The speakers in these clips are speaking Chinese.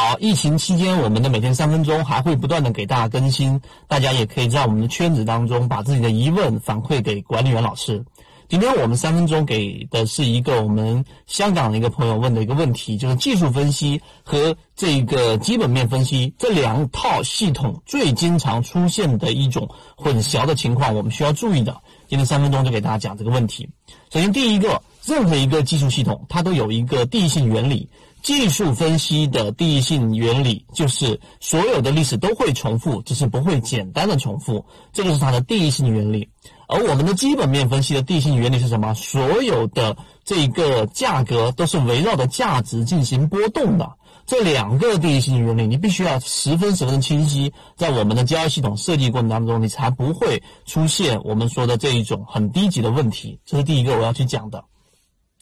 好，疫情期间我们的每天三分钟还会不断的给大家更新，大家也可以在我们的圈子当中把自己的疑问反馈给管理员老师。今天我们三分钟给的是一个我们香港的一个朋友问的一个问题，就是技术分析和这个基本面分析这两套系统最经常出现的一种混淆的情况，我们需要注意的。今天三分钟就给大家讲这个问题。首先，第一个，任何一个技术系统它都有一个第一性原理，技术分析的第一性原理就是所有的历史都会重复，只是不会简单的重复，这个是它的第一性原理。而我们的基本面分析的地性原理是什么？所有的这个价格都是围绕着价值进行波动的。这两个第一性原理，你必须要十分十分清晰，在我们的交易系统设计过程当中，你才不会出现我们说的这一种很低级的问题。这是第一个我要去讲的。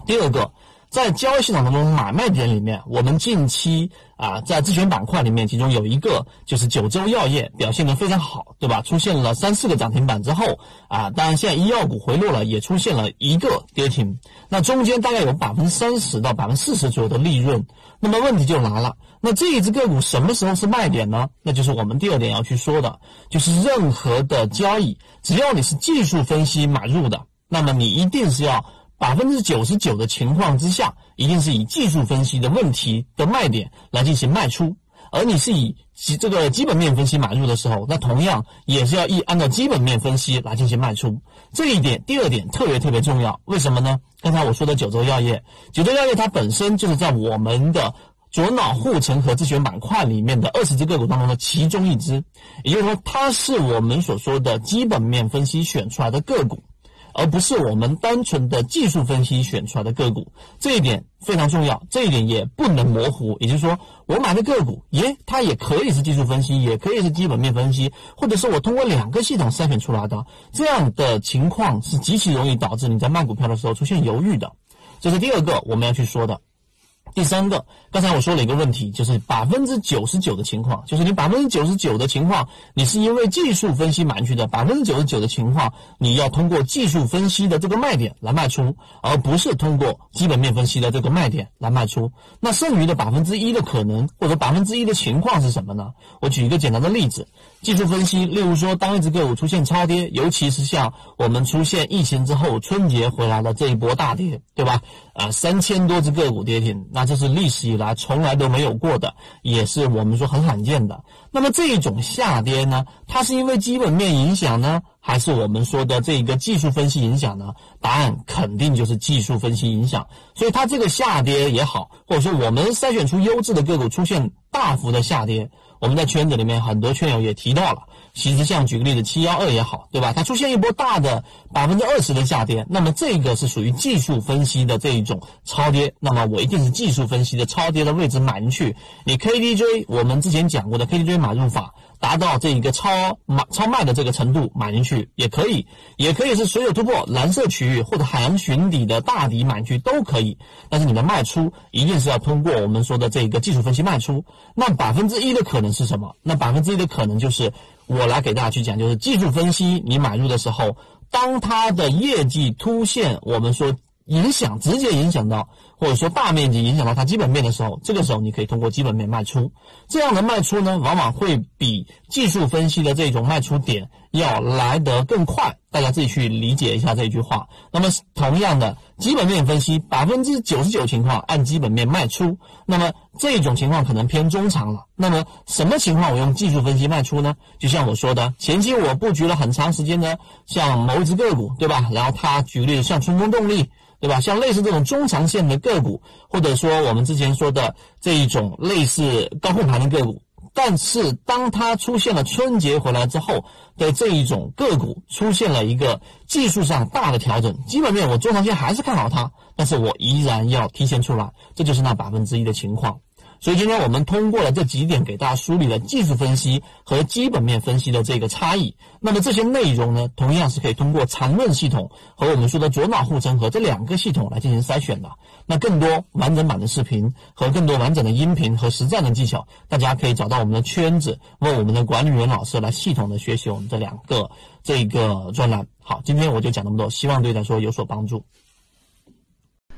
第二个。在交易系统当中，买卖点里面，我们近期啊，在自选板块里面，其中有一个就是九州药业表现的非常好，对吧？出现了三四个涨停板之后啊，当然现在医药股回落了，也出现了一个跌停。那中间大概有百分之三十到百分之四十左右的利润。那么问题就来了，那这一只个股什么时候是卖点呢？那就是我们第二点要去说的，就是任何的交易，只要你是技术分析买入的，那么你一定是要。百分之九十九的情况之下，一定是以技术分析的问题的卖点来进行卖出，而你是以基这个基本面分析买入的时候，那同样也是要一按照基本面分析来进行卖出。这一点，第二点特别特别重要，为什么呢？刚才我说的九州药业，九州药业它本身就是在我们的左脑护城河自选板块里面的二十只个股当中的其中一只，也就是说，它是我们所说的基本面分析选出来的个股。而不是我们单纯的技术分析选出来的个股，这一点非常重要，这一点也不能模糊。也就是说，我买的个股，耶，它也可以是技术分析，也可以是基本面分析，或者是我通过两个系统筛选出来的，这样的情况是极其容易导致你在卖股票的时候出现犹豫的。这是第二个我们要去说的。第三个，刚才我说了一个问题，就是百分之九十九的情况，就是你百分之九十九的情况，你是因为技术分析买进去的，百分之九十九的情况，你要通过技术分析的这个卖点来卖出，而不是通过基本面分析的这个卖点来卖出。那剩余的百分之一的可能，或者百分之一的情况是什么呢？我举一个简单的例子，技术分析，例如说，当一只个股出现超跌，尤其是像我们出现疫情之后春节回来的这一波大跌，对吧？啊，三千多只个股跌停，那这是历史以来从来都没有过的，也是我们说很罕见的。那么这种下跌呢，它是因为基本面影响呢，还是我们说的这个技术分析影响呢？答案肯定就是技术分析影响。所以它这个下跌也好，或者说我们筛选出优质的个股出现大幅的下跌，我们在圈子里面很多圈友也提到了。其实像举个例子，七幺二也好，对吧？它出现一波大的百分之二十的下跌，那么这个是属于技术分析的这一种超跌，那么我一定是技术分析的超跌的位置买进去。你 KDJ 我们之前讲过的 KDJ 买入法。达到这一个超买超卖的这个程度买进去也可以，也可以是所有突破蓝色区域或者海洋寻底的大底买进去都可以，但是你的卖出一定是要通过我们说的这个技术分析卖出。那百分之一的可能是什么？那百分之一的可能就是我来给大家去讲，就是技术分析你买入的时候，当它的业绩凸现，我们说。影响直接影响到，或者说大面积影响到它基本面的时候，这个时候你可以通过基本面卖出。这样的卖出呢，往往会比技术分析的这种卖出点要来得更快。大家自己去理解一下这句话。那么同样的，基本面分析百分之九十九情况按基本面卖出，那么这种情况可能偏中长了。那么什么情况我用技术分析卖出呢？就像我说的，前期我布局了很长时间的，像某一只个股，对吧？然后它举例像春风动力。对吧？像类似这种中长线的个股，或者说我们之前说的这一种类似高控盘的个股，但是当它出现了春节回来之后的这一种个股出现了一个技术上大的调整，基本面我中长线还是看好它，但是我依然要提前出来，这就是那百分之一的情况。所以今天我们通过了这几点，给大家梳理了技术分析和基本面分析的这个差异。那么这些内容呢，同样是可以通过缠论系统和我们说的左脑护城河这两个系统来进行筛选的。那更多完整版的视频和更多完整的音频和实战的技巧，大家可以找到我们的圈子，问我们的管理员老师来系统的学习我们这两个这个专栏。好，今天我就讲那么多，希望对大家说有所帮助。